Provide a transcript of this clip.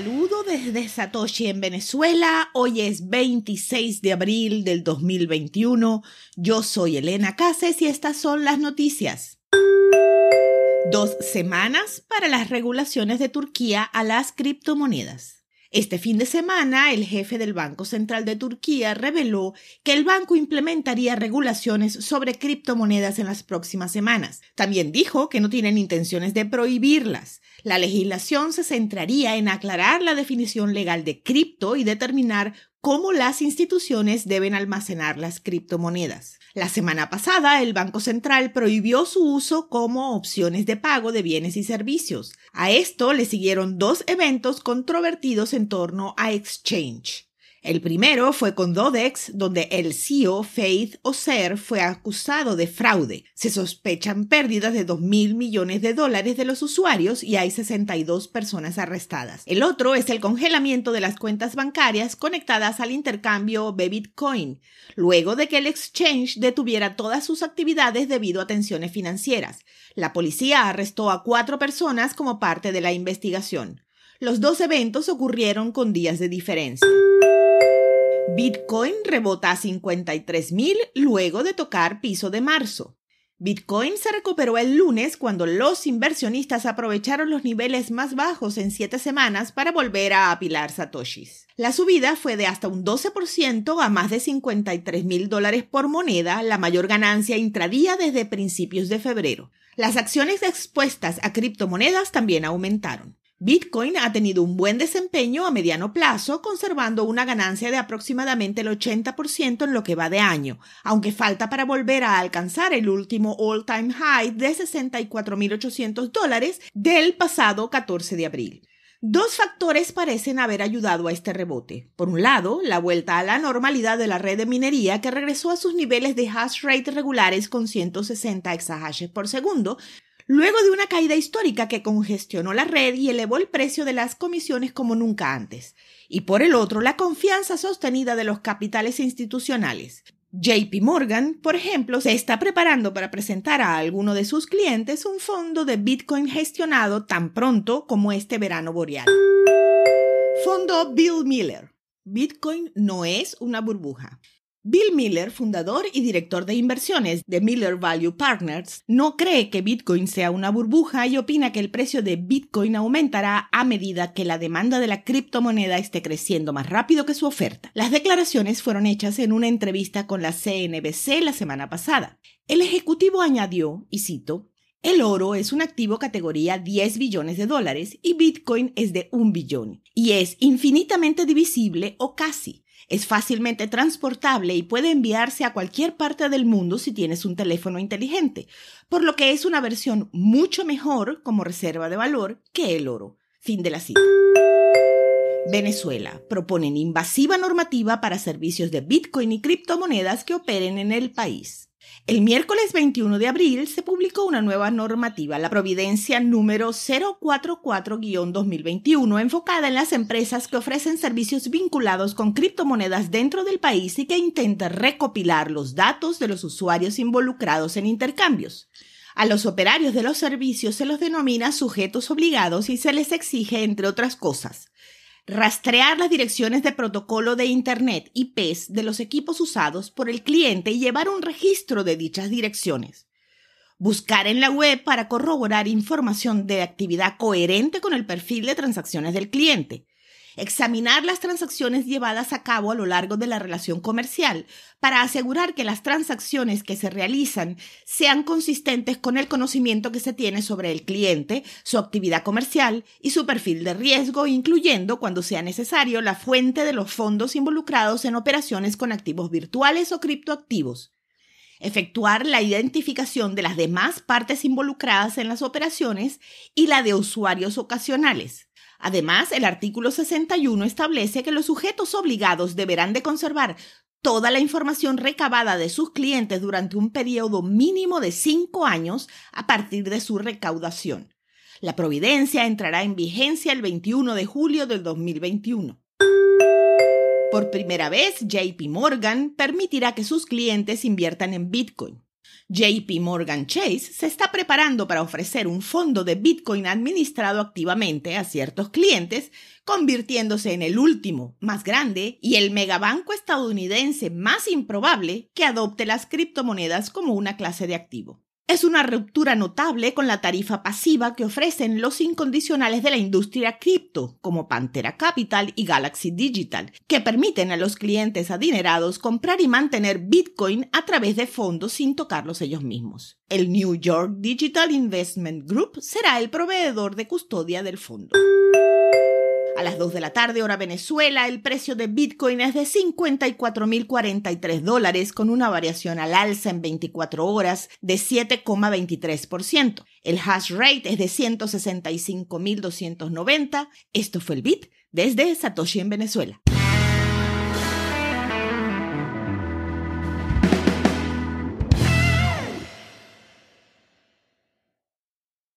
saludo desde Satoshi en Venezuela. Hoy es 26 de abril del 2021. Yo soy Elena Cases y estas son las noticias. Dos semanas para las regulaciones de Turquía a las criptomonedas. Este fin de semana, el jefe del Banco Central de Turquía reveló que el banco implementaría regulaciones sobre criptomonedas en las próximas semanas. También dijo que no tienen intenciones de prohibirlas. La legislación se centraría en aclarar la definición legal de cripto y determinar cómo las instituciones deben almacenar las criptomonedas. La semana pasada, el Banco Central prohibió su uso como opciones de pago de bienes y servicios. A esto le siguieron dos eventos controvertidos en torno a Exchange. El primero fue con Dodex, donde el CEO Faith Oser fue acusado de fraude. Se sospechan pérdidas de 2 mil millones de dólares de los usuarios y hay 62 personas arrestadas. El otro es el congelamiento de las cuentas bancarias conectadas al intercambio de Bitcoin, luego de que el exchange detuviera todas sus actividades debido a tensiones financieras. La policía arrestó a cuatro personas como parte de la investigación. Los dos eventos ocurrieron con días de diferencia. Bitcoin rebota a 53.000 luego de tocar piso de marzo. Bitcoin se recuperó el lunes cuando los inversionistas aprovecharon los niveles más bajos en siete semanas para volver a apilar satoshis. La subida fue de hasta un 12% a más de 53 mil dólares por moneda, la mayor ganancia intradía desde principios de febrero. Las acciones expuestas a criptomonedas también aumentaron. Bitcoin ha tenido un buen desempeño a mediano plazo, conservando una ganancia de aproximadamente el 80% en lo que va de año, aunque falta para volver a alcanzar el último all-time high de 64.800 dólares del pasado 14 de abril. Dos factores parecen haber ayudado a este rebote. Por un lado, la vuelta a la normalidad de la red de minería que regresó a sus niveles de hash rate regulares con 160 exahashes por segundo, luego de una caída histórica que congestionó la red y elevó el precio de las comisiones como nunca antes, y por el otro la confianza sostenida de los capitales institucionales. JP Morgan, por ejemplo, se está preparando para presentar a alguno de sus clientes un fondo de Bitcoin gestionado tan pronto como este verano boreal. Fondo Bill Miller. Bitcoin no es una burbuja. Bill Miller, fundador y director de inversiones de Miller Value Partners, no cree que Bitcoin sea una burbuja y opina que el precio de Bitcoin aumentará a medida que la demanda de la criptomoneda esté creciendo más rápido que su oferta. Las declaraciones fueron hechas en una entrevista con la CNBC la semana pasada. El ejecutivo añadió, y cito, el oro es un activo categoría 10 billones de dólares y Bitcoin es de un billón y es infinitamente divisible o casi. Es fácilmente transportable y puede enviarse a cualquier parte del mundo si tienes un teléfono inteligente, por lo que es una versión mucho mejor como reserva de valor que el oro. Fin de la cita. Venezuela. Proponen invasiva normativa para servicios de Bitcoin y criptomonedas que operen en el país. El miércoles 21 de abril se publicó una nueva normativa, la Providencia número 044-2021, enfocada en las empresas que ofrecen servicios vinculados con criptomonedas dentro del país y que intenta recopilar los datos de los usuarios involucrados en intercambios. A los operarios de los servicios se los denomina sujetos obligados y se les exige, entre otras cosas, rastrear las direcciones de protocolo de Internet IPs de los equipos usados por el cliente y llevar un registro de dichas direcciones. Buscar en la web para corroborar información de actividad coherente con el perfil de transacciones del cliente examinar las transacciones llevadas a cabo a lo largo de la relación comercial para asegurar que las transacciones que se realizan sean consistentes con el conocimiento que se tiene sobre el cliente, su actividad comercial y su perfil de riesgo, incluyendo, cuando sea necesario, la fuente de los fondos involucrados en operaciones con activos virtuales o criptoactivos. Efectuar la identificación de las demás partes involucradas en las operaciones y la de usuarios ocasionales, Además, el artículo 61 establece que los sujetos obligados deberán de conservar toda la información recabada de sus clientes durante un periodo mínimo de cinco años a partir de su recaudación. La providencia entrará en vigencia el 21 de julio del 2021. Por primera vez, JP Morgan permitirá que sus clientes inviertan en Bitcoin. JP Morgan Chase se está preparando para ofrecer un fondo de Bitcoin administrado activamente a ciertos clientes, convirtiéndose en el último, más grande y el megabanco estadounidense más improbable que adopte las criptomonedas como una clase de activo. Es una ruptura notable con la tarifa pasiva que ofrecen los incondicionales de la industria cripto, como Pantera Capital y Galaxy Digital, que permiten a los clientes adinerados comprar y mantener Bitcoin a través de fondos sin tocarlos ellos mismos. El New York Digital Investment Group será el proveedor de custodia del fondo. A las 2 de la tarde, hora Venezuela, el precio de Bitcoin es de 54.043 dólares, con una variación al alza en 24 horas de 7,23%. El hash rate es de 165.290. Esto fue el Bit desde Satoshi en Venezuela.